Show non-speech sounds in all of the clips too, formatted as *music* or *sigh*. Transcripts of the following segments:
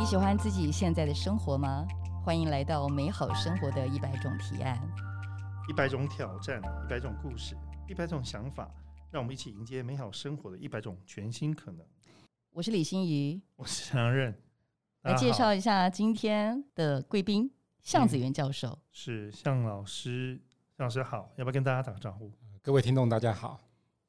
你喜欢自己现在的生活吗？欢迎来到美好生活的一百种提案。一百种挑战，一百种故事，一百种想法，让我们一起迎接美好生活的一百种全新可能。我是李欣怡，我是常任，来介绍一下今天的贵宾向子元教授。是向老师，向老师好，要不要跟大家打个招呼？各位听众大家好。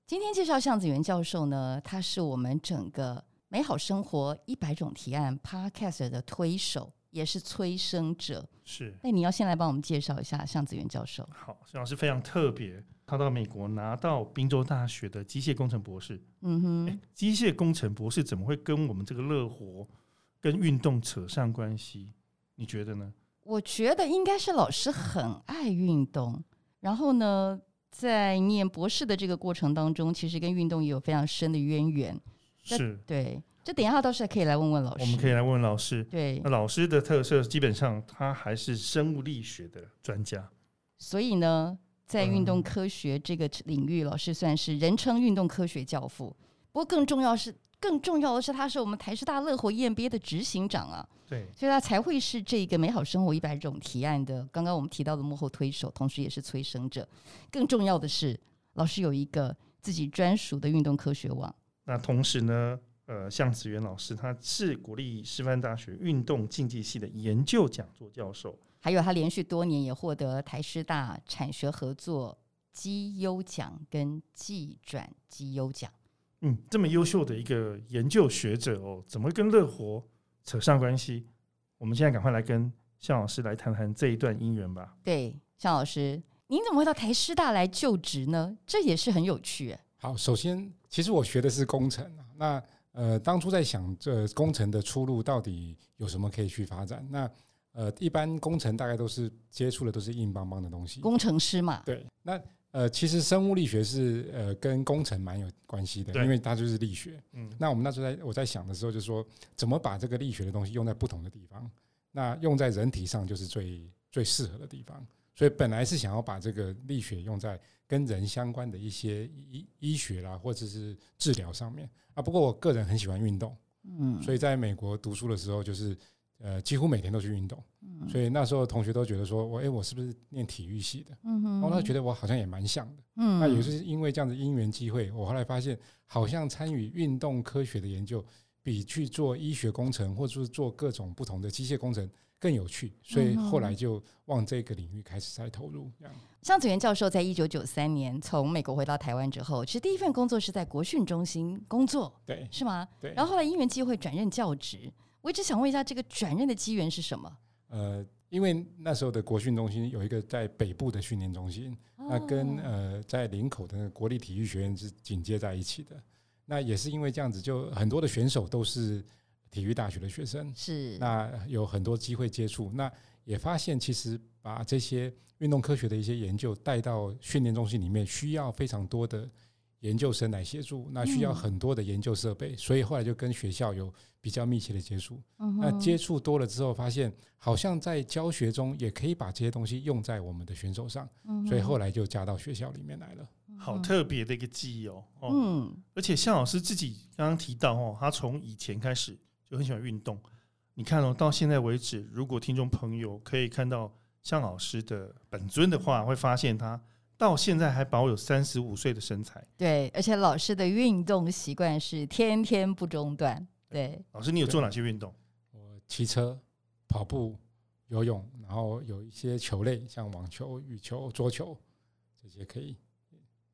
今天介绍向子元教授呢，他是我们整个美好生活一百种提案 Podcast 的推手，也是催生者。是，那你要先来帮我们介绍一下向子元教授。好，向老师非常特别，他到美国拿到宾州大学的机械工程博士。嗯哼，机械工程博士怎么会跟我们这个乐活跟运动扯上关系？你觉得呢？我觉得应该是老师很爱运动，然后呢？在念博士的这个过程当中，其实跟运动也有非常深的渊源。是，对，这等一下倒是可以来问问老师。我们可以来问问老师。对，那老师的特色基本上他还是生物力学的专家。所以呢，在运动科学这个领域，老师算是人称运动科学教父。不过更重要是。更重要的是，他是我们台师大乐活 EMBA 的执行长啊，对，所以他才会是这个美好生活一百种提案的刚刚我们提到的幕后推手，同时也是催生者。更重要的是，老师有一个自己专属的运动科学网。那同时呢，呃，向子元老师他是国立师范大学运动竞技系的研究讲座教授，还有他连续多年也获得台师大产学合作绩优奖跟技转绩优奖。嗯，这么优秀的一个研究学者哦，怎么跟乐活扯上关系？我们现在赶快来跟向老师来谈谈这一段姻缘吧。对，向老师，您怎么会到台师大来就职呢？这也是很有趣。好，首先，其实我学的是工程啊。那呃，当初在想这工程的出路到底有什么可以去发展？那呃，一般工程大概都是接触的都是硬邦邦的东西，工程师嘛。对，那。呃，其实生物力学是呃跟工程蛮有关系的，因为它就是力学。嗯，那我们那时候在我在想的时候，就是说怎么把这个力学的东西用在不同的地方，那用在人体上就是最最适合的地方。所以本来是想要把这个力学用在跟人相关的一些医医学啦，或者是治疗上面啊。不过我个人很喜欢运动，嗯，所以在美国读书的时候就是。呃，几乎每天都去运动，所以那时候同学都觉得说，我哎，我是不是念体育系的？然后他觉得我好像也蛮像的。嗯那也是因为这样的因缘机会，我后来发现，好像参与运动科学的研究，比去做医学工程或者是做各种不同的机械工程更有趣。所以后来就往这个领域开始在投入。这样向子元教授在一九九三年从美国回到台湾之后，其实第一份工作是在国训中心工作，对，是吗？对。然后后来因缘机会转任教职。我一直想问一下，这个转任的机缘是什么？呃，因为那时候的国训中心有一个在北部的训练中心，那跟呃在林口的国立体育学院是紧接在一起的。那也是因为这样子，就很多的选手都是体育大学的学生，是那有很多机会接触。那也发现，其实把这些运动科学的一些研究带到训练中心里面，需要非常多的。研究生来协助，那需要很多的研究设备，所以后来就跟学校有比较密切的接触。那接触多了之后，发现好像在教学中也可以把这些东西用在我们的选手上，所以后来就加到学校里面来了。好特别的一个记忆哦。嗯，而且向老师自己刚刚提到哦，他从以前开始就很喜欢运动。你看哦，到现在为止，如果听众朋友可以看到向老师的本尊的话，会发现他。到现在还保有三十五岁的身材，对，而且老师的运动习惯是天天不中断。对，老师，你有做哪些运动？我骑车、跑步、游泳，然后有一些球类，像网球、羽球、桌球这些可以。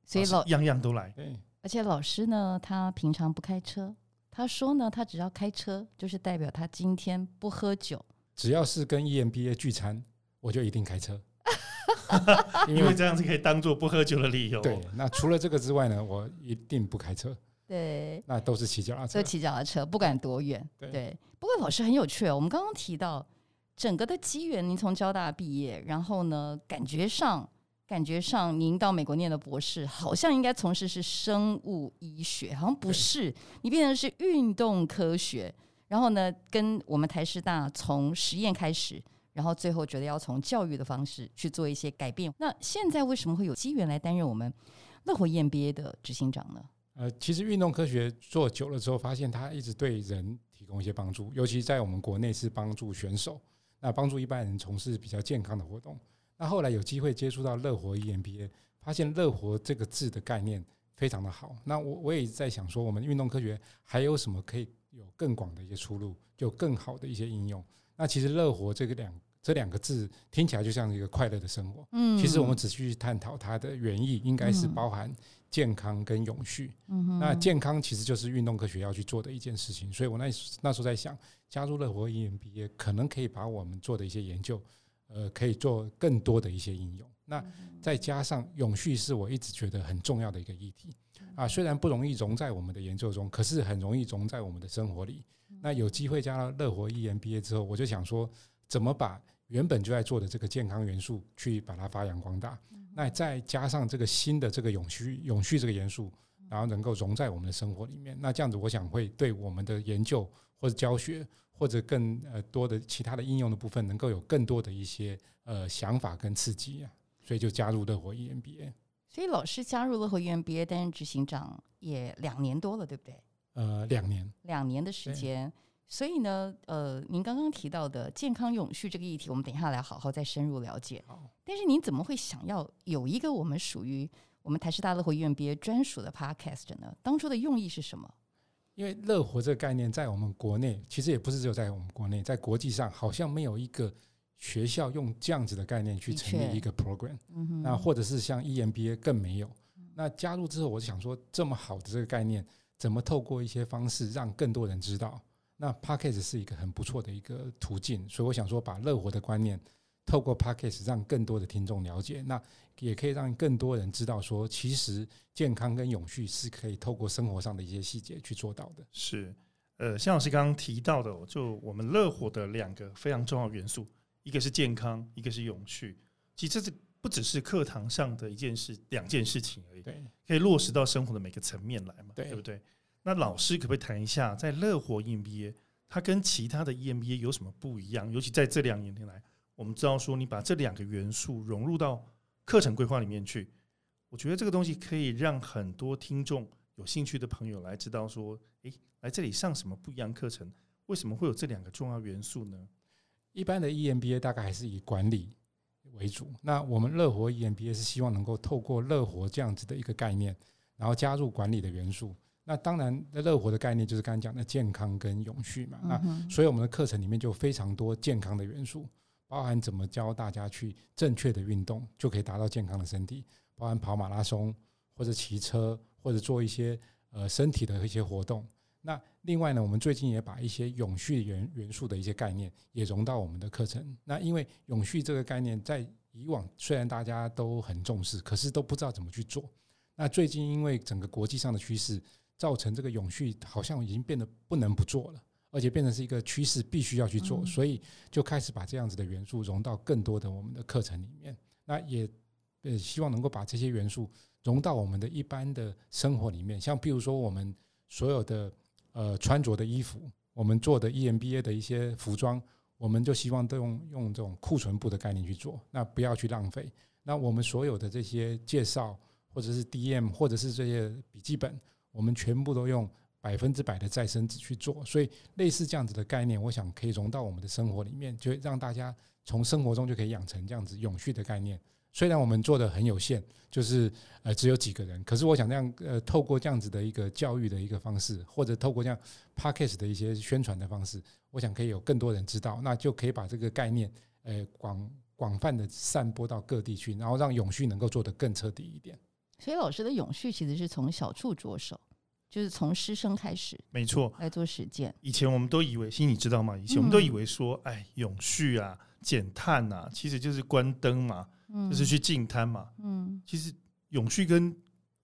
所以老样样都来。对，而且老师呢，他平常不开车，他说呢，他只要开车，就是代表他今天不喝酒。只要是跟 EMBA 聚餐，我就一定开车。*laughs* 因为这样子可以当做不喝酒的理由。对，那除了这个之外呢，我一定不开车。对，那都是骑脚踏车。都骑脚踏车，不管多远。对。不过老师很有趣哦，我们刚刚提到整个的机缘，您从交大毕业，然后呢，感觉上感觉上您到美国念的博士，好像应该从事是生物医学，好像不是，你变成是运动科学，然后呢，跟我们台师大从实验开始。然后最后觉得要从教育的方式去做一些改变。那现在为什么会有机缘来担任我们乐活 EMBA 的执行长呢？呃，其实运动科学做久了之后，发现它一直对人提供一些帮助，尤其在我们国内是帮助选手，那帮助一般人从事比较健康的活动。那后来有机会接触到乐活 EMBA，发现“乐活”这个字的概念非常的好。那我我也在想说，我们运动科学还有什么可以有更广的一些出路，就更好的一些应用。那其实“乐活”这个两这两个字听起来就像一个快乐的生活。嗯，其实我们仔细去探讨它的原意，应该是包含。健康跟永续，嗯那健康其实就是运动科学要去做的一件事情，所以我那那时候在想，加入乐活 EMBA 可能可以把我们做的一些研究，呃，可以做更多的一些应用。那再加上永续是我一直觉得很重要的一个议题啊，虽然不容易融在我们的研究中，可是很容易融在我们的生活里。那有机会加了乐活 EMBA 之后，我就想说，怎么把原本就在做的这个健康元素去把它发扬光大。那再加上这个新的这个永续永续这个元素，然后能够融在我们的生活里面，那这样子我想会对我们的研究或者教学或者更呃多的其他的应用的部分，能够有更多的一些呃想法跟刺激啊，所以就加入乐活 EMBA。所以老师加入乐活 EMBA 担任执行长也两年多了，对不对？呃，两年，两年的时间。所以呢，呃，您刚刚提到的健康永续这个议题，我们等一下来好好再深入了解。但是您怎么会想要有一个我们属于我们台师大乐活医院毕业专属的 podcast 呢？当初的用意是什么？因为乐活这个概念在我们国内，其实也不是只有在我们国内，在国际上好像没有一个学校用这样子的概念去成立一个 program。那或者是像 EMBA 更没有。那加入之后，我就想说，这么好的这个概念，怎么透过一些方式让更多人知道？那 p a c k a g e 是一个很不错的一个途径，所以我想说，把乐活的观念透过 p a c k a g e 让更多的听众了解，那也可以让更多人知道说，其实健康跟永续是可以透过生活上的一些细节去做到的。是，呃，向老师刚刚提到的，就我们乐活的两个非常重要元素，一个是健康，一个是永续。其实这不只是课堂上的一件事，两件事情而已，对，可以落实到生活的每个层面来嘛，对不对？那老师可不可以谈一下，在乐活 EMBA 它跟其他的 EMBA 有什么不一样？尤其在这两年来，我们知道说你把这两个元素融入到课程规划里面去，我觉得这个东西可以让很多听众有兴趣的朋友来知道说，诶，来这里上什么不一样课程？为什么会有这两个重要元素呢？一般的 EMBA 大概还是以管理为主，那我们乐活 EMBA 是希望能够透过乐活这样子的一个概念，然后加入管理的元素。那当然，乐活的概念就是刚才讲的健康跟永续嘛。那所以我们的课程里面就非常多健康的元素，包含怎么教大家去正确的运动，就可以达到健康的身体，包含跑马拉松或者骑车或者做一些呃身体的一些活动。那另外呢，我们最近也把一些永续元元素的一些概念也融到我们的课程。那因为永续这个概念在以往虽然大家都很重视，可是都不知道怎么去做。那最近因为整个国际上的趋势。造成这个永续好像已经变得不能不做了，而且变成是一个趋势，必须要去做，所以就开始把这样子的元素融到更多的我们的课程里面。那也呃希望能够把这些元素融到我们的一般的生活里面，像比如说我们所有的呃穿着的衣服，我们做的 EMBA 的一些服装，我们就希望都用用这种库存部的概念去做，那不要去浪费。那我们所有的这些介绍，或者是 DM，或者是这些笔记本。我们全部都用百分之百的再生纸去做，所以类似这样子的概念，我想可以融到我们的生活里面，就让大家从生活中就可以养成这样子永续的概念。虽然我们做的很有限，就是呃只有几个人，可是我想这样呃透过这样子的一个教育的一个方式，或者透过这样 p a c k a g e 的一些宣传的方式，我想可以有更多人知道，那就可以把这个概念呃广广泛的散播到各地去，然后让永续能够做得更彻底一点。所以老师的永续其实是从小处着手。就是从师生开始，没错，来做实践。以前我们都以为，其实你知道吗？以前我们都以为说，哎，永续啊，减碳啊，其实就是关灯嘛，就是去净滩嘛。嗯，其实永续跟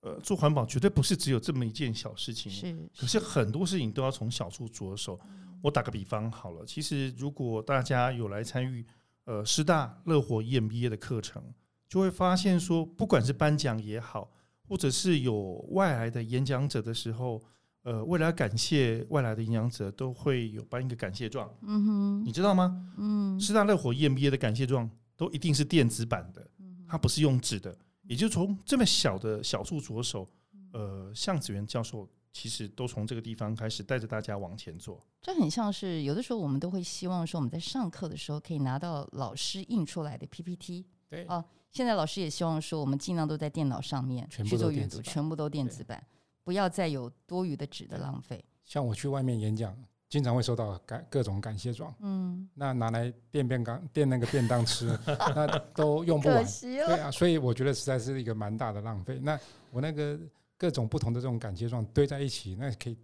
呃做环保绝对不是只有这么一件小事情。是，可是很多事情都要从小处着手。我打个比方好了，其实如果大家有来参与呃师大乐活 EMBA 的课程，就会发现说，不管是颁奖也好。或者是有外来的演讲者的时候，呃，为了感谢外来的演讲者，都会有颁一个感谢状。嗯哼，你知道吗？嗯，师大热火 EMBA 的感谢状都一定是电子版的，它不是用纸的。也就从这么小的小处着手，呃，向子元教授其实都从这个地方开始带着大家往前做。这很像是有的时候我们都会希望说我们在上课的时候可以拿到老师印出来的 PPT。对。啊，现在老师也希望说我们尽量都在电脑上面去做阅读，全部都电子版，不要再有多余的纸的浪费。像我去外面演讲。经常会收到感各种感谢状，嗯，那拿来垫便当垫那个便当吃，*laughs* 那都用不完，对啊，所以我觉得实在是一个蛮大的浪费。那我那个各种不同的这种感谢状堆在一起，那可以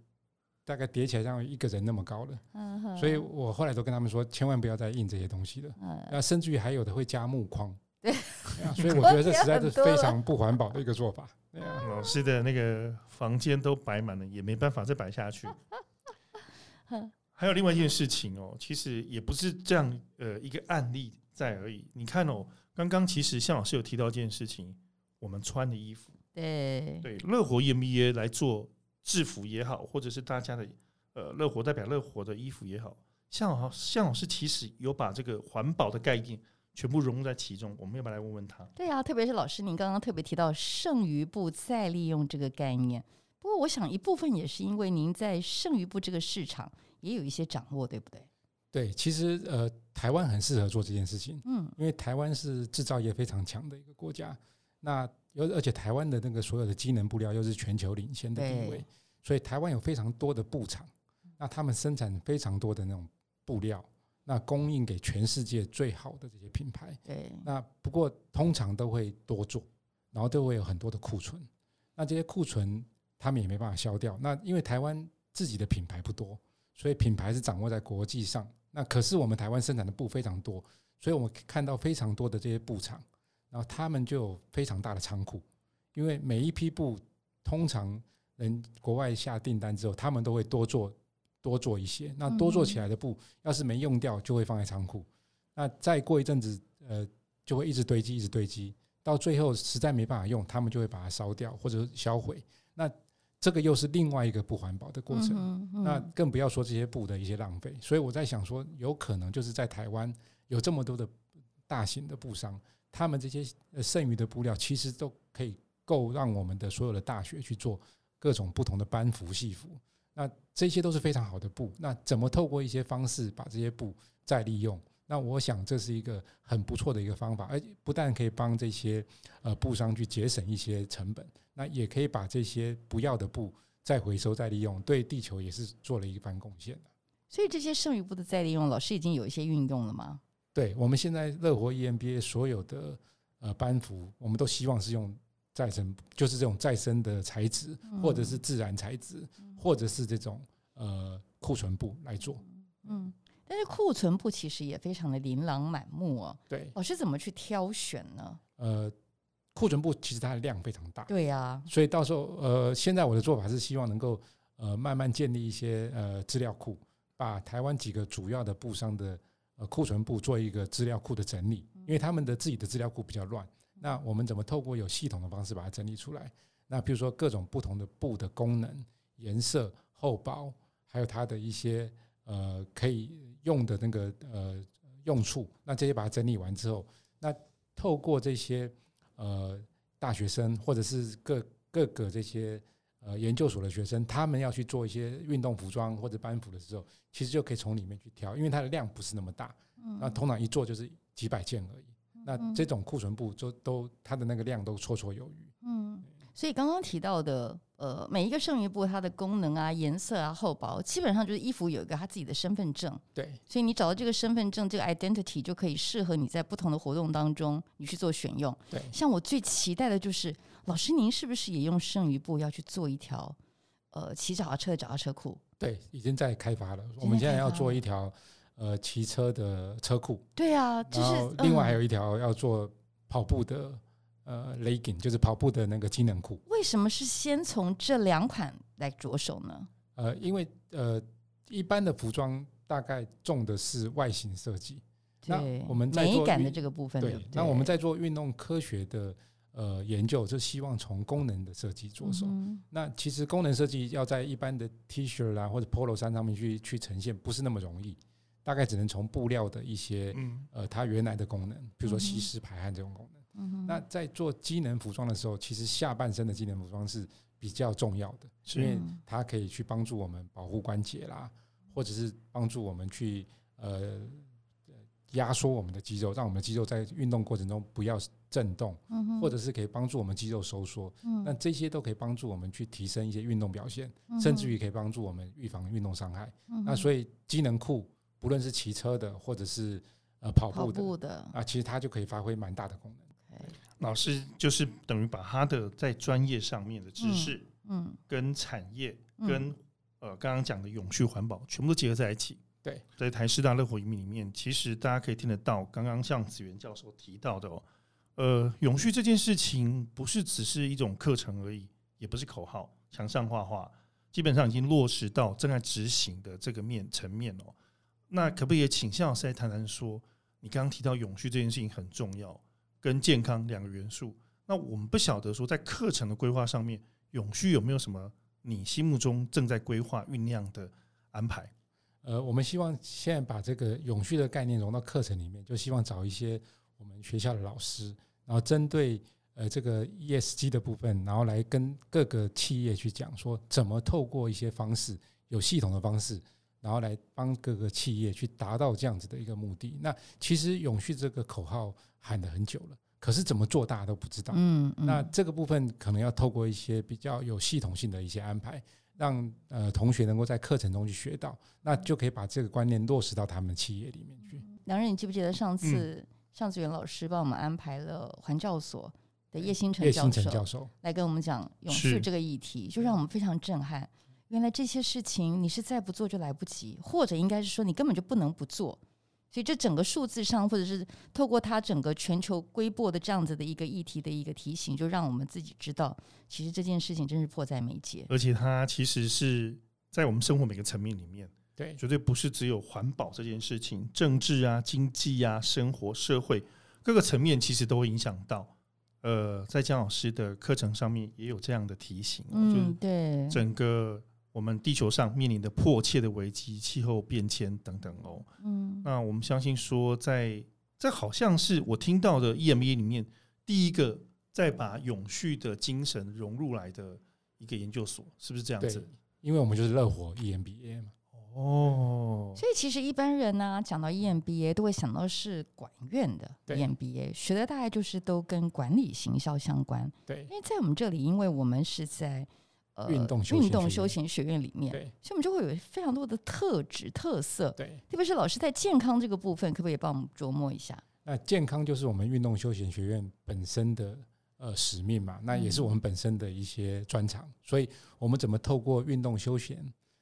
大概叠起来像一个人那么高了，嗯，所以我后来都跟他们说，千万不要再印这些东西了，那甚至于还有的会加木框，对，所以 *laughs* 我觉得这实在是非常不环保的一个做法。老师的那个房间都摆满了，也没办法再摆下去。*laughs* 还有另外一件事情哦，其实也不是这样，呃，一个案例在而已。你看哦，刚刚其实向老师有提到一件事情，我们穿的衣服，对对，乐活 EMBA 来做制服也好，或者是大家的呃乐活代表乐活的衣服也好，向老向老师其实有把这个环保的概念全部融入在其中。我们要不要来问问他？对啊，特别是老师您刚刚特别提到剩余布再利用这个概念。不过，我想一部分也是因为您在剩余部这个市场也有一些掌握，对不对？对，其实呃，台湾很适合做这件事情，嗯，因为台湾是制造业非常强的一个国家，那有而且台湾的那个所有的机能布料又是全球领先的地位，所以台湾有非常多的布厂，那他们生产非常多的那种布料，那供应给全世界最好的这些品牌，对，那不过通常都会多做，然后都会有很多的库存，那这些库存。他们也没办法消掉。那因为台湾自己的品牌不多，所以品牌是掌握在国际上。那可是我们台湾生产的布非常多，所以我们看到非常多的这些布厂，然后他们就有非常大的仓库。因为每一批布通常人国外下订单之后，他们都会多做多做一些。那多做起来的布，要是没用掉，就会放在仓库。那再过一阵子，呃，就会一直堆积，一直堆积，到最后实在没办法用，他们就会把它烧掉或者销毁。那这个又是另外一个不环保的过程，那更不要说这些布的一些浪费。所以我在想说，有可能就是在台湾有这么多的大型的布商，他们这些剩余的布料其实都可以够让我们的所有的大学去做各种不同的班服、戏服。那这些都是非常好的布。那怎么透过一些方式把这些布再利用？那我想这是一个很不错的一个方法，而不但可以帮这些呃布商去节省一些成本。那也可以把这些不要的布再回收再利用，对地球也是做了一番贡献的。所以这些剩余布的再利用，老师已经有一些运用了吗？对，我们现在乐活 EMBA 所有的呃班服，我们都希望是用再生，就是这种再生的材质，或者是自然材质，或者是这种呃库存布来做。嗯，但是库存布其实也非常的琳琅满目哦。对，老师怎么去挑选呢？呃。库存布其实它的量非常大，对呀，所以到时候呃，现在我的做法是希望能够呃慢慢建立一些呃资料库，把台湾几个主要的布商的呃库存布做一个资料库的整理，因为他们的自己的资料库比较乱，那我们怎么透过有系统的方式把它整理出来？那比如说各种不同的布的功能、颜色、厚薄，还有它的一些呃可以用的那个呃用处，那这些把它整理完之后，那透过这些。呃，大学生或者是各各个这些呃研究所的学生，他们要去做一些运动服装或者班服的时候，其实就可以从里面去挑，因为它的量不是那么大，那通常一做就是几百件而已。那这种库存布就都它的那个量都绰绰有余。嗯，所以刚刚提到的。呃，每一个剩余布它的功能啊、颜色啊、厚薄，基本上就是衣服有一个它自己的身份证。对，所以你找到这个身份证，这个 identity 就可以适合你在不同的活动当中你去做选用。对，像我最期待的就是，老师您是不是也用剩余布要去做一条呃骑脚踏车的脚踏车裤？对，已经在开发了。我们现在要做一条呃骑车的车库。对啊，就是另外还有一条要做跑步的。呃，legging 就是跑步的那个机能裤。为什么是先从这两款来着手呢？呃，因为呃，一般的服装大概重的是外形设计，那我们在美感的这个部分。对，那我们在做运动科学的呃研究，就希望从功能的设计着手。那其实功能设计要在一般的 T 恤啦或者 Polo 衫上面去去呈现，不是那么容易。大概只能从布料的一些呃它原来的功能，比如说吸湿排汗这种功能。那在做机能服装的时候，其实下半身的机能服装是比较重要的，因为它可以去帮助我们保护关节啦，或者是帮助我们去呃压缩我们的肌肉，让我们的肌肉在运动过程中不要震动，或者是可以帮助我们肌肉收缩。那这些都可以帮助我们去提升一些运动表现，甚至于可以帮助我们预防运动伤害。那所以机能裤不论是骑车的或者是呃跑步的啊，其实它就可以发挥蛮大的功能。老师就是等于把他的在专业上面的知识，嗯，跟产业跟呃刚刚讲的永续环保全部都结合在一起。对，在台师大乐活移民里面，其实大家可以听得到，刚刚像子源教授提到的哦，呃，永续这件事情不是只是一种课程而已，也不是口号，墙上画画，基本上已经落实到正在执行的这个面层面哦。那可不可以请向老师来谈谈说，你刚刚提到永续这件事情很重要？跟健康两个元素，那我们不晓得说在课程的规划上面，永续有没有什么你心目中正在规划酝酿的安排？呃，我们希望现在把这个永续的概念融到课程里面，就希望找一些我们学校的老师，然后针对呃这个 ESG 的部分，然后来跟各个企业去讲说，怎么透过一些方式，有系统的方式，然后来帮各个企业去达到这样子的一个目的。那其实永续这个口号。喊了很久了，可是怎么做大家都不知道。嗯，那这个部分可能要透过一些比较有系统性的一些安排，让呃同学能够在课程中去学到，那就可以把这个观念落实到他们企业里面去。梁人，你记不记得上次向子元老师帮我们安排了环教所的叶星辰教授来跟我们讲永续这个议题，就让我们非常震撼。原来这些事情你是再不做就来不及，或者应该是说你根本就不能不做。所以这整个数字上，或者是透过它整个全球规模的这样子的一个议题的一个提醒，就让我们自己知道，其实这件事情真是迫在眉睫。而且它其实是在我们生活每个层面里面，对，绝对不是只有环保这件事情，政治啊、经济啊、生活、社会各个层面，其实都会影响到。呃，在姜老师的课程上面也有这样的提醒，嗯，对，整个。我们地球上面临的迫切的危机，气候变迁等等哦。嗯，那我们相信说，在这好像是我听到的 EMBA 里面第一个再把永续的精神融入来的一个研究所，是不是这样子？因为我们就是热火 EMBA 嘛。哦，所以其实一般人呢，讲到 EMBA 都会想到是管院的 EMBA，学的大概就是都跟管理行销相关。对，因为在我们这里，因为我们是在。运动运动休闲学院里面，所以我们就会有非常多的特质特色。对，特别是老师在健康这个部分，可不可以帮我们琢磨一下？那健康就是我们运动休闲学院本身的呃使命嘛，那也是我们本身的一些专长。所以，我们怎么透过运动休闲，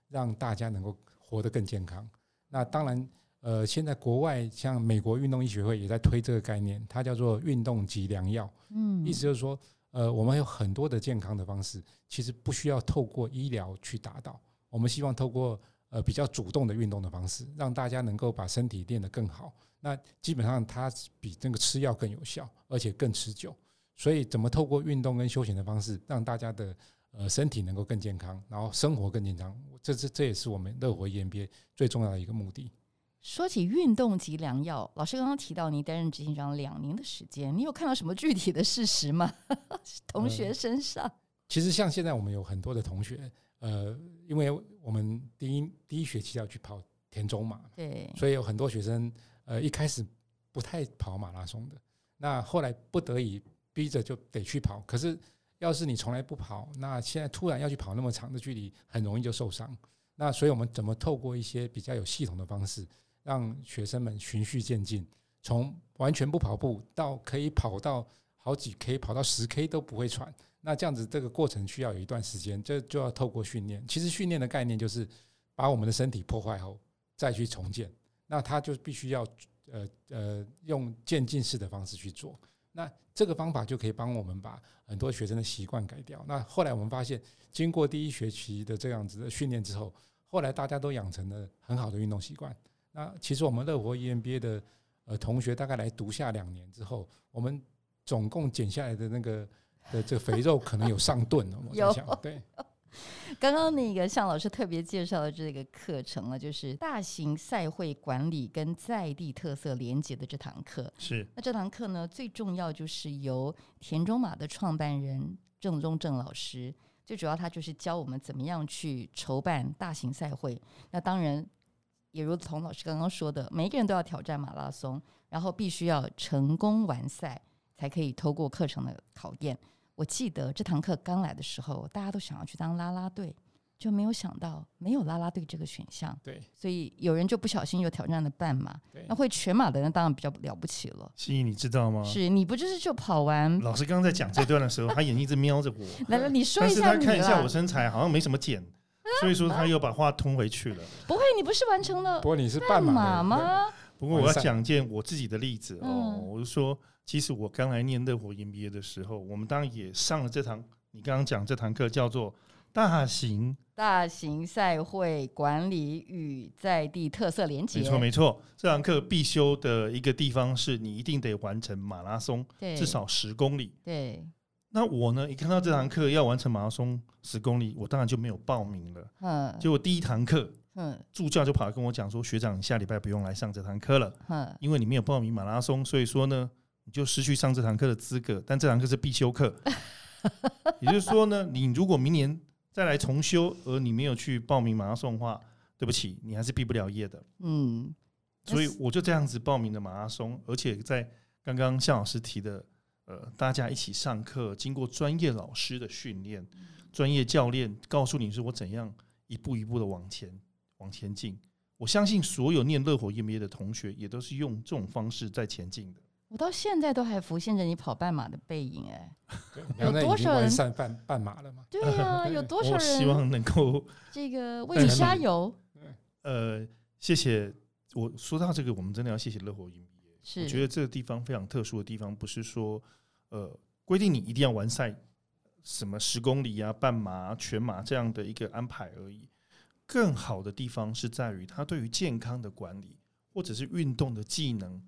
让大家能够活得更健康？那当然，呃，现在国外像美国运动医学会也在推这个概念，它叫做运动及良药。嗯，意思就是说。呃，我们有很多的健康的方式，其实不需要透过医疗去达到。我们希望透过呃比较主动的运动的方式，让大家能够把身体练得更好。那基本上它比那个吃药更有效，而且更持久。所以，怎么透过运动跟休闲的方式，让大家的呃身体能够更健康，然后生活更健康，这这这也是我们乐活 EMBA 最重要的一个目的。说起运动及良药，老师刚刚提到你担任执行长两年的时间，你有看到什么具体的事实吗？*laughs* 同学身上，其实像现在我们有很多的同学，呃，因为我们第一第一学期要去跑田中马，对，所以有很多学生，呃，一开始不太跑马拉松的，那后来不得已逼着就得去跑。可是要是你从来不跑，那现在突然要去跑那么长的距离，很容易就受伤。那所以我们怎么透过一些比较有系统的方式？让学生们循序渐进，从完全不跑步到可以跑到好几 K，跑到十 K 都不会喘。那这样子这个过程需要有一段时间，这就要透过训练。其实训练的概念就是把我们的身体破坏后再去重建。那他就必须要呃呃用渐进式的方式去做。那这个方法就可以帮我们把很多学生的习惯改掉。那后来我们发现，经过第一学期的这样子的训练之后，后来大家都养成了很好的运动习惯。那其实我们乐活 EMBA 的呃同学大概来读下两年之后，我们总共减下来的那个的这个肥肉可能有上吨了。我 *laughs* 在想，对。刚刚那个向老师特别介绍的这个课程呢，就是大型赛会管理跟在地特色连接的这堂课。是。那这堂课呢，最重要就是由田中马的创办人郑中正老师。最主要他就是教我们怎么样去筹办大型赛会。那当然，也如同老师刚刚说的，每一个人都要挑战马拉松，然后必须要成功完赛，才可以透过课程的考验。我记得这堂课刚来的时候，大家都想要去当啦啦队。就没有想到没有拉拉队这个选项，对，所以有人就不小心又挑战了半马，那会全马的人当然比较了不起了。心怡，你知道吗？是你不就是就跑完？老师刚刚在讲这段的时候，他眼睛一直瞄着我。来来，你 *laughs* 说一下，但是他看一下我身材好像没什么减，所以说他又把话通回去了。不会，你不是完成了？不过你是半马吗？不过我要讲件我自己的例子哦，我就说，其实我刚来念热火 MBA 的时候，我们当然也上了这堂，你刚刚讲这堂课叫做。大型大型赛会管理与在地特色连接，没错没错。这堂课必修的一个地方是你一定得完成马拉松，至少十公里。对。那我呢，一看到这堂课要完成马拉松十公里，我当然就没有报名了。嗯。结果第一堂课，嗯，助教就跑来跟我讲说：“学长，你下礼拜不用来上这堂课了，嗯，因为你没有报名马拉松，所以说呢，你就失去上这堂课的资格。但这堂课是必修课，*laughs* 也就是说呢，你如果明年。”再来重修，而你没有去报名马拉松的话，对不起，你还是毕不了业的。嗯，所以我就这样子报名的马拉松，而且在刚刚向老师提的，呃，大家一起上课，经过专业老师的训练，专业教练告诉你是我怎样一步一步的往前往前进。我相信所有念乐火 EMBA 的同学也都是用这种方式在前进的。我到现在都还浮现着你跑半马的背影，哎，有多少人上半半马了吗？对啊，有多少人希望能够 *laughs* 这个为你加油？呃，谢谢。我说到这个，我们真的要谢谢乐活 NBA。是，我觉得这个地方非常特殊的地方，不是说呃规定你一定要完赛什么十公里啊、半马、全马这样的一个安排而已。更好的地方是在于他对于健康的管理，或者是运动的技能。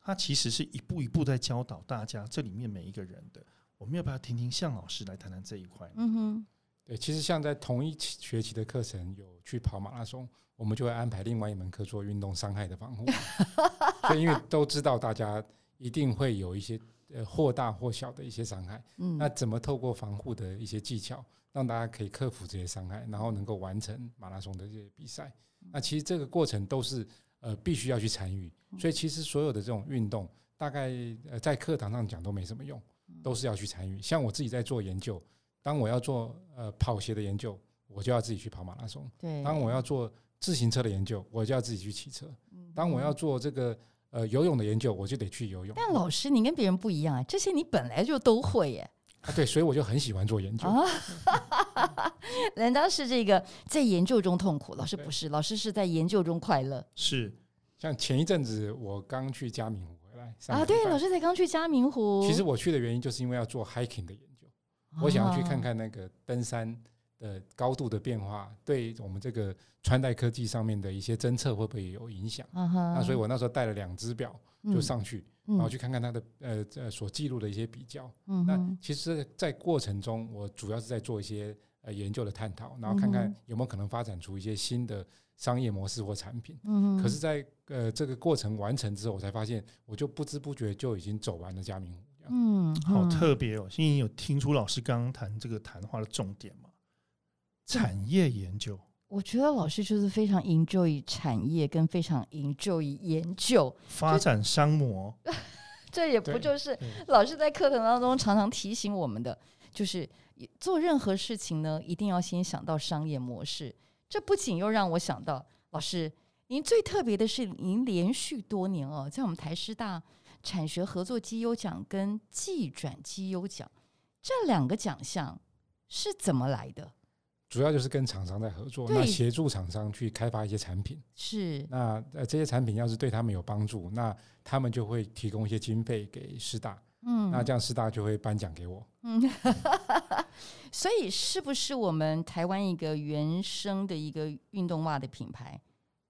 他其实是一步一步在教导大家，这里面每一个人的，我们要不要听听向老师来谈谈这一块？嗯哼，对，其实像在同一学期的课程有去跑马拉松，我们就会安排另外一门课做运动伤害的防护，*laughs* 所以因为都知道大家一定会有一些呃或大或小的一些伤害，嗯，那怎么透过防护的一些技巧，让大家可以克服这些伤害，然后能够完成马拉松的这些比赛？那其实这个过程都是。呃，必须要去参与，所以其实所有的这种运动，大概呃在课堂上讲都没什么用，都是要去参与。像我自己在做研究，当我要做呃跑鞋的研究，我就要自己去跑马拉松；对，当我要做自行车的研究，我就要自己去骑车；当我要做这个呃游泳的研究，我就得去游泳。但老师，你跟别人不一样啊，这些你本来就都会耶。啊，对，所以我就很喜欢做研究。*laughs* 难道是这个在研究中痛苦，老师不是，老师是在研究中快乐。是，像前一阵子我刚去嘉明湖回来啊，对，老师才刚去嘉明湖。其实我去的原因就是因为要做 hiking 的研究，我想要去看看那个登山的高度的变化，对我们这个穿戴科技上面的一些侦测会不会有影响？那所以我那时候带了两只表就上去。然后去看看它的呃呃所记录的一些比较，那其实，在过程中，我主要是在做一些呃研究的探讨，然后看看有没有可能发展出一些新的商业模式或产品。嗯，可是，在呃这个过程完成之后，我才发现，我就不知不觉就已经走完了加明湖。嗯，好特别哦！欣怡有听出老师刚刚谈这个谈话的重点吗？产业研究，我觉得老师就是非常 enjoy 产业，跟非常 enjoy 研究发展商模。*laughs* 这也不就是老师在课程当中常常提醒我们的，就是做任何事情呢，一定要先想到商业模式。这不仅又让我想到，老师您最特别的是，您连续多年哦，在我们台师大产学合作绩优奖跟技转绩优奖这两个奖项是怎么来的？主要就是跟厂商在合作，那协助厂商去开发一些产品。是，那呃这些产品要是对他们有帮助，那他们就会提供一些经费给师大。嗯，那这样师大就会颁奖给我。嗯，*laughs* 所以是不是我们台湾一个原生的一个运动袜的品牌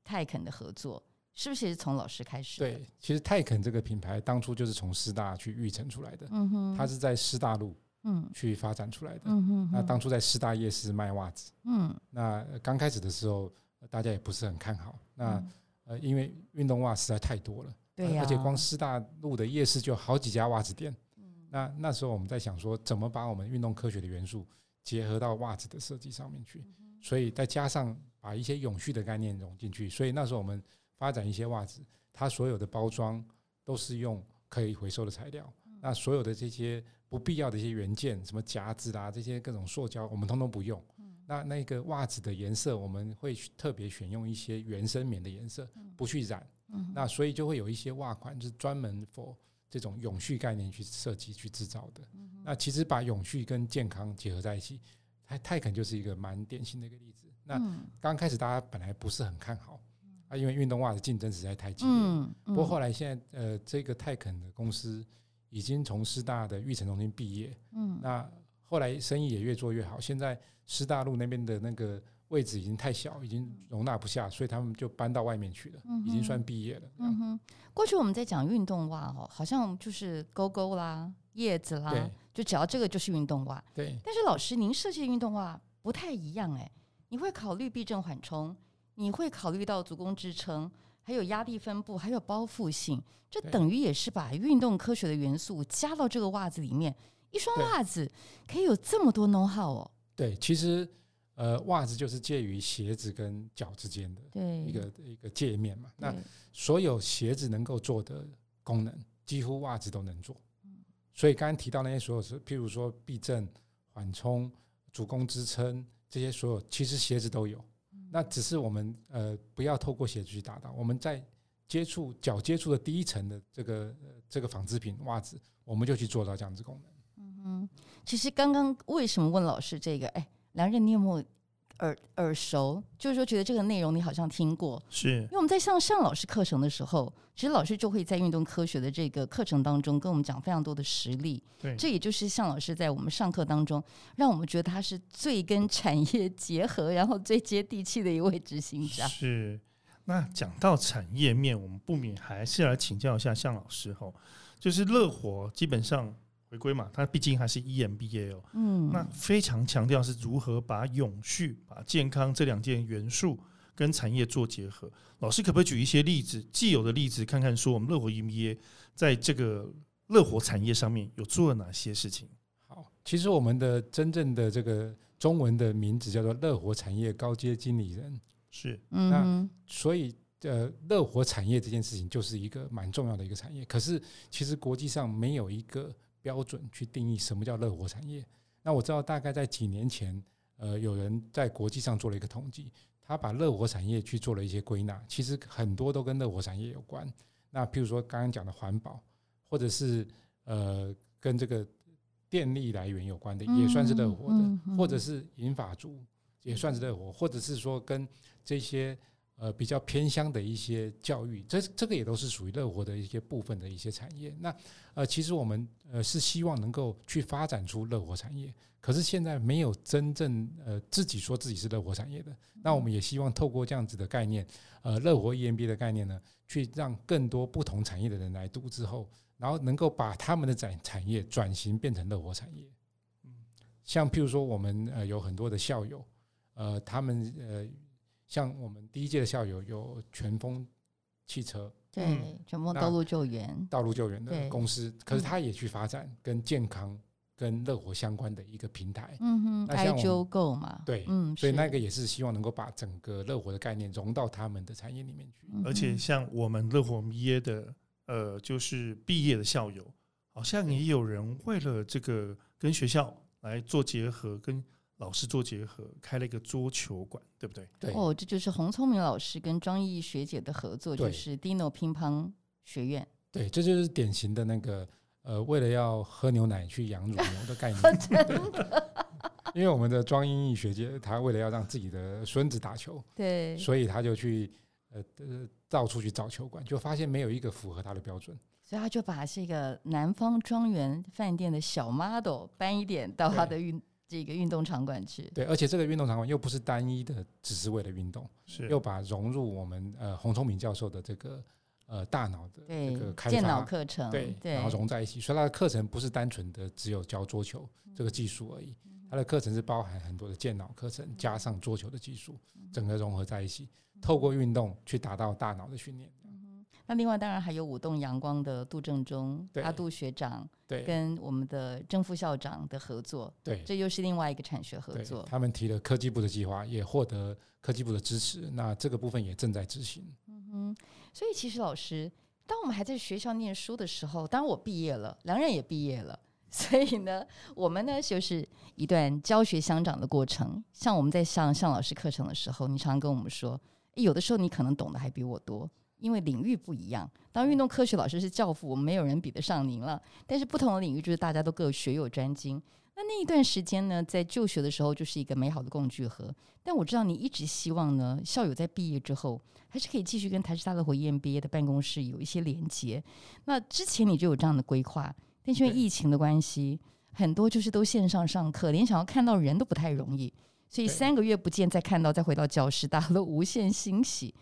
泰肯的合作，是不是也是从老师开始？对，其实泰肯这个品牌当初就是从师大去育成出来的。嗯哼，它是在师大路。嗯，去发展出来的。嗯哼，那当初在师大夜市卖袜子。嗯，那刚开始的时候，大家也不是很看好。那呃，因为运动袜实在太多了，对而且光师大路的夜市就好几家袜子店。嗯，那那时候我们在想说，怎么把我们运动科学的元素结合到袜子的设计上面去，所以再加上把一些永续的概念融进去，所以那时候我们发展一些袜子，它所有的包装都是用可以回收的材料，那所有的这些不必要的一些元件，什么夹子啦，这些各种塑胶，我们通通不用。那那个袜子的颜色，我们会特别选用一些原生棉的颜色，不去染。那所以就会有一些袜款是专门 for 这种永续概念去设计、去制造的。那其实把永续跟健康结合在一起，泰泰肯就是一个蛮典型的一个例子。那刚开始大家本来不是很看好啊，因为运动袜的竞争实在太激烈。不过后来现在呃，这个泰肯的公司已经从师大的育成中心毕业。嗯，那后来生意也越做越好，现在。师大路那边的那个位置已经太小，已经容纳不下，所以他们就搬到外面去了，已经算毕业了。嗯哼，过去我们在讲运动袜哦，好像就是勾勾啦、叶子啦，就只要这个就是运动袜。对。但是老师，您设计运动袜不太一样哎，你会考虑避震缓冲，你会考虑到足弓支撑，还有压力分布，还有包覆性，这等于也是把运动科学的元素加到这个袜子里面。一双袜子可以有这么多 know how 哦。对，其实，呃，袜子就是介于鞋子跟脚之间的一个一个界面嘛。那所有鞋子能够做的功能，几乎袜子都能做。所以刚刚提到那些所有是，譬如说避震、缓冲、足弓支撑这些所有，其实鞋子都有。那只是我们呃不要透过鞋子去达到。我们在接触脚接触的第一层的这个这个纺织品袜子，我们就去做到这样子功能。嗯，其实刚刚为什么问老师这个？哎，梁任，你有没有耳耳熟？就是说，觉得这个内容你好像听过，是因为我们在上上老师课程的时候，其实老师就会在运动科学的这个课程当中跟我们讲非常多的实例。对，这也就是向老师在我们上课当中，让我们觉得他是最跟产业结合，然后最接地气的一位执行长。是。那讲到产业面，我们不免还是来请教一下向老师哈，就是乐活基本上。回归嘛，它毕竟还是 EMBA 哦，嗯，那非常强调是如何把永续、把健康这两件元素跟产业做结合。老师可不可以举一些例子，既有的例子，看看说我们乐活 EMBA 在这个乐活产业上面有做了哪些事情？好，其实我们的真正的这个中文的名字叫做乐活产业高阶经理人，是，嗯那所以呃，乐活产业这件事情就是一个蛮重要的一个产业，可是其实国际上没有一个。标准去定义什么叫热火产业？那我知道大概在几年前，呃，有人在国际上做了一个统计，他把热火产业去做了一些归纳，其实很多都跟热火产业有关。那譬如说刚刚讲的环保，或者是呃跟这个电力来源有关的，也算是热火的；或者是银发族，也算是热火；或者是说跟这些。呃，比较偏乡的一些教育，这这个也都是属于乐活的一些部分的一些产业。那呃，其实我们呃是希望能够去发展出乐活产业，可是现在没有真正呃自己说自己是乐活产业的。那我们也希望透过这样子的概念，呃，乐活 EMB 的概念呢，去让更多不同产业的人来读之后，然后能够把他们的产产业转型变成乐活产业。嗯，像譬如说我们呃有很多的校友，呃，他们呃。像我们第一届的校友有全峰汽车，对，全峰道路救援，道路救援的公司，可是他也去发展跟健康、跟乐活相关的一个平台，嗯。哼，爱纠购嘛，对，嗯，所以那个也是希望能够把整个乐活的概念融到他们的产业里面去。而且像我们乐活毕业的，呃，就是毕业的校友，好像也有人为了这个跟学校来做结合，跟。老师做结合，开了一个桌球馆，对不对？对哦，这就是洪聪明老师跟庄毅学姐的合作，就是 Dino 乒乓学院。对，这就是典型的那个呃，为了要喝牛奶去养乳牛的概念。*laughs* 因为我们的庄英毅学姐，她为了要让自己的孙子打球，对，所以她就去呃呃到处去找球馆，就发现没有一个符合她的标准，所以她就把这个南方庄园饭店的小 model 搬一点到她的运。这个运动场馆去，对，而且这个运动场馆又不是单一的，只是为了运动，是。又把融入我们呃洪聪明教授的这个呃大脑的这个开电脑课程，对，然后融在一起，所以他的课程不是单纯的只有教桌球这个技术而已，他的课程是包含很多的健脑课程加上桌球的技术，整个融合在一起，透过运动去达到大脑的训练。那另外当然还有舞动阳光的杜正中阿杜学长，对，跟我们的郑副校长的合作，对，这又是另外一个产学合作。他们提了科技部的计划，也获得科技部的支持，那这个部分也正在执行。嗯哼，所以其实老师，当我们还在学校念书的时候，当我毕业了，梁任也毕业了，所以呢，我们呢就是一段教学相长的过程。像我们在上向老师课程的时候，你常常跟我们说，有的时候你可能懂得还比我多。因为领域不一样，当运动科学老师是教父，我们没有人比得上您了。但是不同的领域，就是大家都各学有专精。那那一段时间呢，在就学的时候，就是一个美好的共聚合。但我知道你一直希望呢，校友在毕业之后，还是可以继续跟台师大的火 EMBA 的办公室有一些连接。那之前你就有这样的规划，但是因为疫情的关系，很多就是都线上上课，连想要看到人都不太容易。所以三个月不见，再看到，再回到教室，大家都无限欣喜。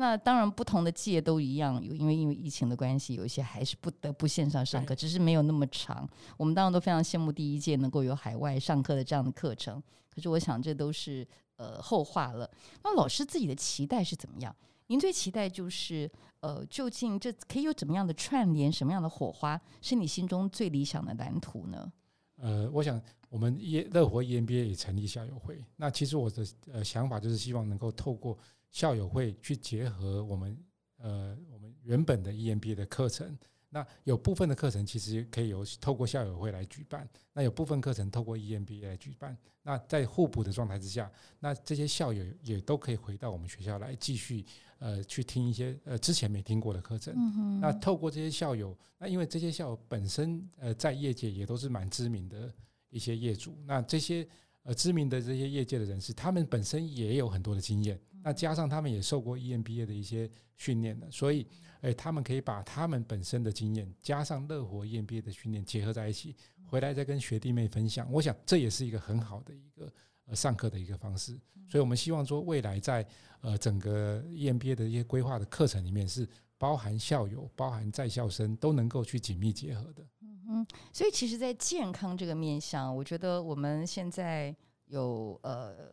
那当然，不同的届都一样，有因为因为疫情的关系，有一些还是不得不线上上课，只是没有那么长。我们当然都非常羡慕第一届能够有海外上课的这样的课程，可是我想这都是呃后话了。那老师自己的期待是怎么样？您最期待就是呃，究竟这可以有怎么样的串联，什么样的火花是你心中最理想的蓝图呢？呃，我想我们乐乐活 EMBA 也成立校友会，那其实我的呃想法就是希望能够透过。校友会去结合我们呃我们原本的 EMBA 的课程，那有部分的课程其实可以由透过校友会来举办，那有部分课程透过 EMBA 来举办，那在互补的状态之下，那这些校友也都可以回到我们学校来继续呃去听一些呃之前没听过的课程。那透过这些校友，那因为这些校友本身呃在业界也都是蛮知名的一些业主，那这些呃知名的这些业界的人士，他们本身也有很多的经验。那加上他们也受过 EMBA 的一些训练的，所以，诶，他们可以把他们本身的经验加上乐活 EMBA 的训练结合在一起，回来再跟学弟妹分享。我想这也是一个很好的一个呃上课的一个方式。所以我们希望说，未来在呃整个 EMBA 的一些规划的课程里面，是包含校友、包含在校生都能够去紧密结合的。嗯嗯，所以其实，在健康这个面向，我觉得我们现在有呃。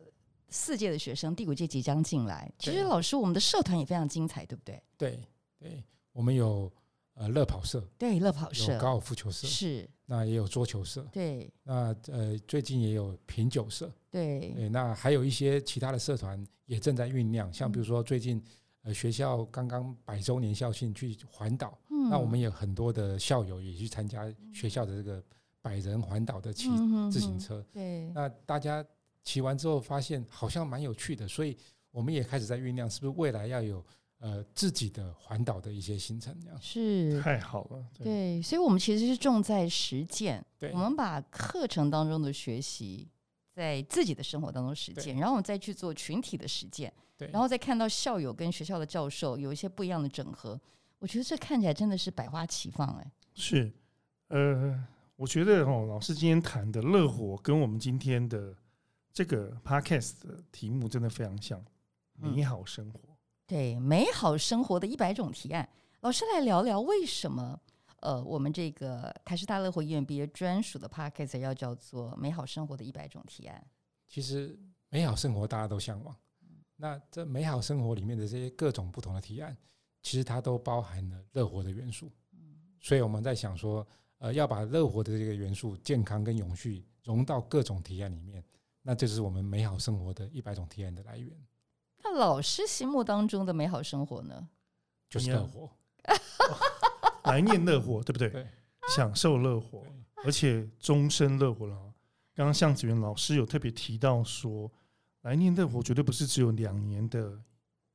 四届的学生，第五届即将进来。其实老师，我们的社团也非常精彩，对不对？对对，我们有呃乐跑社，对乐跑社，高尔夫球社是，那也有桌球社，对。那呃最近也有品酒社，对对。那还有一些其他的社团也正在酝酿，像比如说最近呃学校刚刚百周年校庆去环岛，那我们有很多的校友也去参加学校的这个百人环岛的骑自行车，对。那大家。骑完之后发现好像蛮有趣的，所以我们也开始在酝酿，是不是未来要有呃自己的环岛的一些行程？这样是太好了。对，所以我们其实是重在实践。对，我们把课程当中的学习在自己的生活当中实践，然后我们再去做群体的实践。对，然后再看到校友跟学校的教授有一些不一样的整合，我觉得这看起来真的是百花齐放。哎，是，呃，我觉得哦，老师今天谈的乐活跟我们今天的。这个 podcast 的题目真的非常像美好生活。对，美好生活的一百种提案，老师来聊聊为什么？呃，我们这个台师大乐活医院毕业专属的 podcast 要叫做美好生活的一百种提案。其实美好生活大家都向往，那这美好生活里面的这些各种不同的提案，其实它都包含了乐活的元素。所以我们在想说，呃，要把乐活的这个元素、健康跟永续融到各种提案里面。那这是我们美好生活的一百种体验的来源。那老师心目当中的美好生活呢？就是乐活，*laughs* 来念乐活，对不对？对，享受乐活，而且终身乐活了。刚刚向子元老师有特别提到说，来念乐活绝对不是只有两年的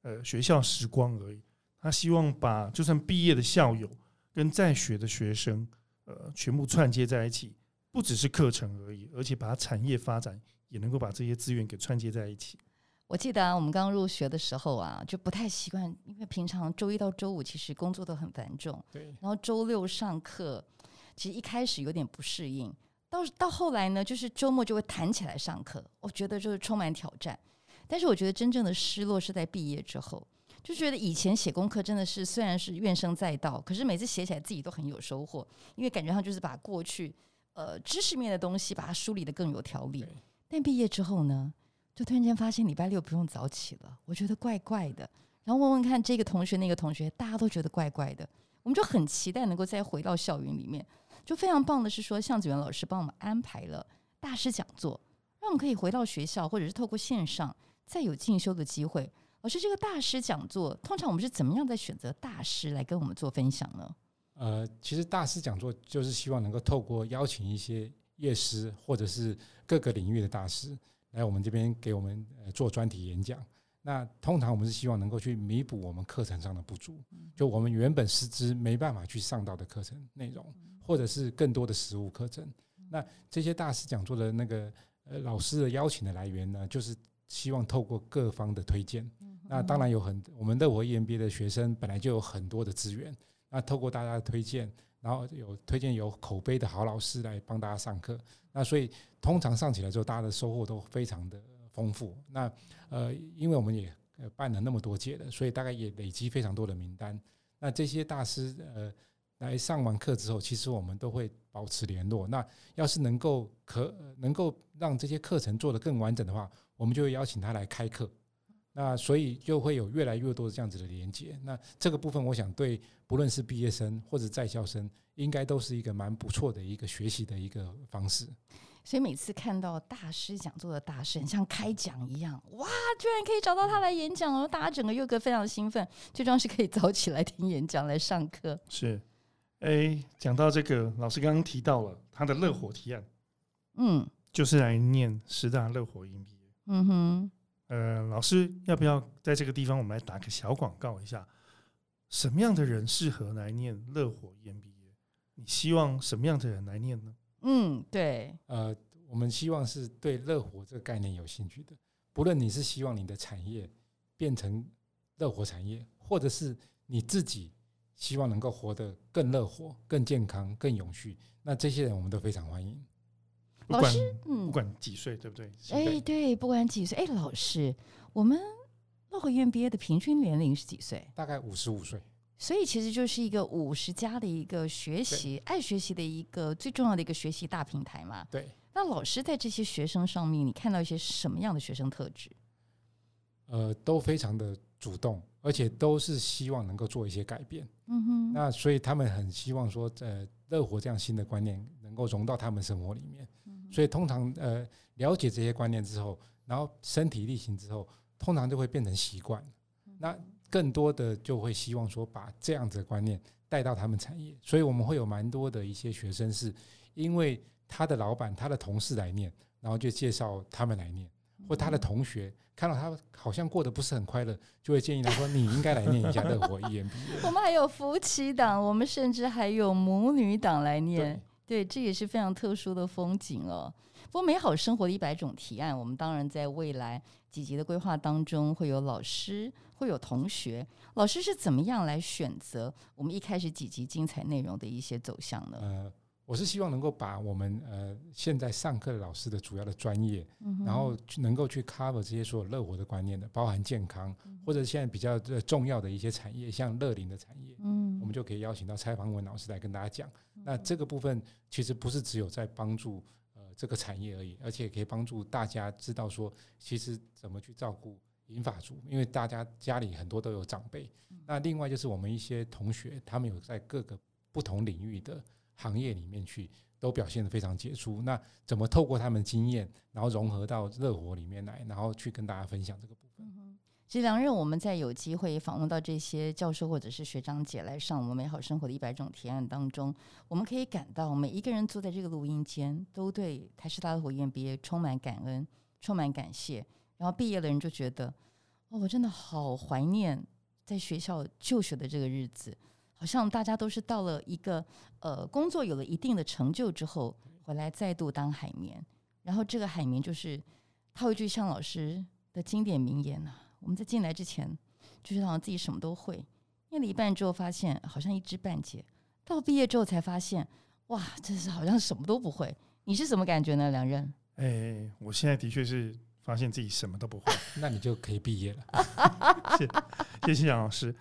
呃学校时光而已。他希望把就算毕业的校友跟在学的学生，呃，全部串接在一起，不只是课程而已，而且把产业发展。也能够把这些资源给串接在一起。我记得啊，我们刚入学的时候啊，就不太习惯，因为平常周一到周五其实工作都很繁重，对。然后周六上课，其实一开始有点不适应。到到后来呢，就是周末就会弹起来上课，我觉得就是充满挑战。但是我觉得真正的失落是在毕业之后，就觉得以前写功课真的是虽然是怨声载道，可是每次写起来自己都很有收获，因为感觉上就是把过去呃知识面的东西把它梳理的更有条理。但毕业之后呢，就突然间发现礼拜六不用早起了，我觉得怪怪的。然后问问看这个同学那个同学，大家都觉得怪怪的，我们就很期待能够再回到校园里面。就非常棒的是说，向子元老师帮我们安排了大师讲座，让我们可以回到学校，或者是透过线上再有进修的机会。老师，这个大师讲座，通常我们是怎么样在选择大师来跟我们做分享呢？呃，其实大师讲座就是希望能够透过邀请一些业师或者是各个领域的大师来我们这边给我们呃做专题演讲。那通常我们是希望能够去弥补我们课程上的不足，就我们原本师资没办法去上到的课程内容，或者是更多的实务课程。那这些大师讲座的那个呃老师的邀请的来源呢，就是希望透过各方的推荐。那当然有很我们的我 EMBA 的学生本来就有很多的资源，那透过大家的推荐，然后有推荐有口碑的好老师来帮大家上课。那所以通常上起来之后，大家的收获都非常的。丰富，那呃，因为我们也办了那么多届的，所以大概也累积非常多的名单。那这些大师呃来上完课之后，其实我们都会保持联络。那要是能够可能够让这些课程做得更完整的话，我们就会邀请他来开课。那所以就会有越来越多的这样子的连接。那这个部分，我想对不论是毕业生或者在校生，应该都是一个蛮不错的一个学习的一个方式。所以每次看到大师讲座的大师，很像开讲一样，哇，居然可以找到他来演讲哦！大家整个又个非常兴奋，最重要是可以早起来听演讲来上课。是，哎，讲到这个，老师刚刚提到了他的热火提案，嗯，就是来念十大热火 MBA。嗯哼，呃，老师要不要在这个地方我们来打个小广告一下？什么样的人适合来念热火 MBA？你希望什么样的人来念呢？嗯，对，呃，我们希望是对热火这个概念有兴趣的，不论你是希望你的产业变成热火产业，或者是你自己希望能够活得更热火、更健康、更永续，那这些人我们都非常欢迎。老师，嗯，不管几岁，对不对？哎，对，不管几岁，哎，老师，我们乐火院毕业的平均年龄是几岁？大概五十五岁。所以其实就是一个五十加的一个学习爱学习的一个最重要的一个学习大平台嘛。对。那老师在这些学生上面，你看到一些什么样的学生特质？呃，都非常的主动，而且都是希望能够做一些改变。嗯哼。那所以他们很希望说，呃，乐活这样新的观念能够融到他们生活里面。嗯。所以通常呃了解这些观念之后，然后身体力行之后，通常就会变成习惯。那。更多的就会希望说把这样子的观念带到他们产业，所以我们会有蛮多的一些学生是因为他的老板、他的同事来念，然后就介绍他们来念，或他的同学看到他好像过得不是很快乐，就会建议他说：“你应该来念一下乐活 EMBA。”我们还有夫妻档，我们甚至还有母女档来念，对，这也是非常特殊的风景哦。不过美好生活的一百种提案，我们当然在未来几集的规划当中会有老师。会有同学，老师是怎么样来选择我们一开始几集精彩内容的一些走向呢？我是希望能够把我们呃现在上课的老师的主要的专业，然后能够去 cover 这些所有乐活的观念的，包含健康或者现在比较重要的一些产业，像乐龄的产业，嗯，我们就可以邀请到蔡方文老师来跟大家讲。那这个部分其实不是只有在帮助呃这个产业而已，而且可以帮助大家知道说，其实怎么去照顾。银发族，因为大家家里很多都有长辈，那另外就是我们一些同学，他们有在各个不同领域的行业里面去，都表现的非常杰出。那怎么透过他们经验，然后融合到热火里面来，然后去跟大家分享这个部分？其实梁任，我们在有机会访问到这些教授或者是学长姐来上我们美好生活的一百种提案当中，我们可以感到每一个人坐在这个录音间，都对台师大的火焰毕业充满感恩，充满感谢。然后毕业的人就觉得，哦，我真的好怀念在学校就学的这个日子，好像大家都是到了一个呃工作有了一定的成就之后，回来再度当海绵。然后这个海绵就是套一句向老师的经典名言呐：我们在进来之前就是好像自己什么都会，念了一半之后发现好像一知半解，到毕业之后才发现，哇，真是好像什么都不会。你是什么感觉呢，梁任？哎，我现在的确是。发现自己什么都不会，*laughs* 那你就可以毕业了。*laughs* 谢谢谢杨老师。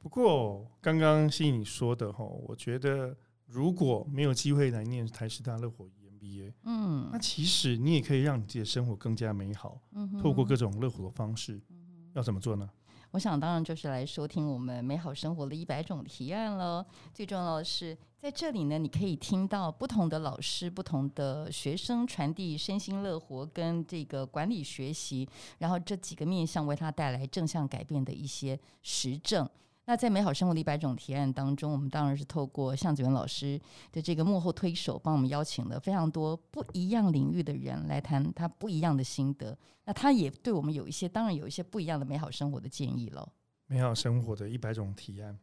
不过刚刚欣你说的哈，我觉得如果没有机会来念台师大乐活 EMBA，嗯，那其实你也可以让你自己的生活更加美好。嗯，透过各种乐活的方式，要怎么做呢？我想当然就是来收听我们美好生活的一百种提案了。最重要的是，在这里呢，你可以听到不同的老师、不同的学生传递身心乐活跟这个管理学习，然后这几个面向为他带来正向改变的一些实证。那在美好生活的一百种提案当中，我们当然是透过向子元老师的这个幕后推手，帮我们邀请了非常多不一样领域的人来谈他不一样的心得。那他也对我们有一些，当然有一些不一样的美好生活的建议了。美好生活的一百种提案，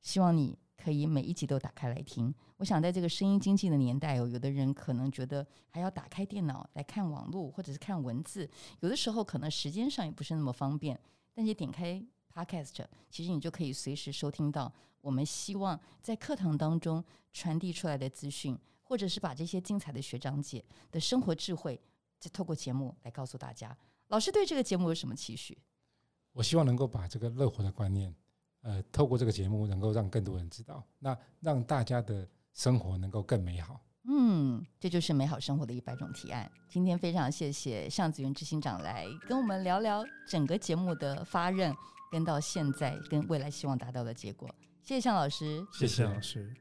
希望你可以每一集都打开来听。我想在这个声音经济的年代哦，有的人可能觉得还要打开电脑来看网络或者是看文字，有的时候可能时间上也不是那么方便，但是点开。Podcast，其实你就可以随时收听到我们希望在课堂当中传递出来的资讯，或者是把这些精彩的学长姐的生活智慧，再透过节目来告诉大家。老师对这个节目有什么期许？我希望能够把这个乐活的观念，呃，透过这个节目能够让更多人知道，那让大家的生活能够更美好。嗯，这就是美好生活的一百种提案。今天非常谢谢向子云执行长来跟我们聊聊整个节目的发任。跟到现在，跟未来希望达到的结果，谢谢向老师，谢谢。老师。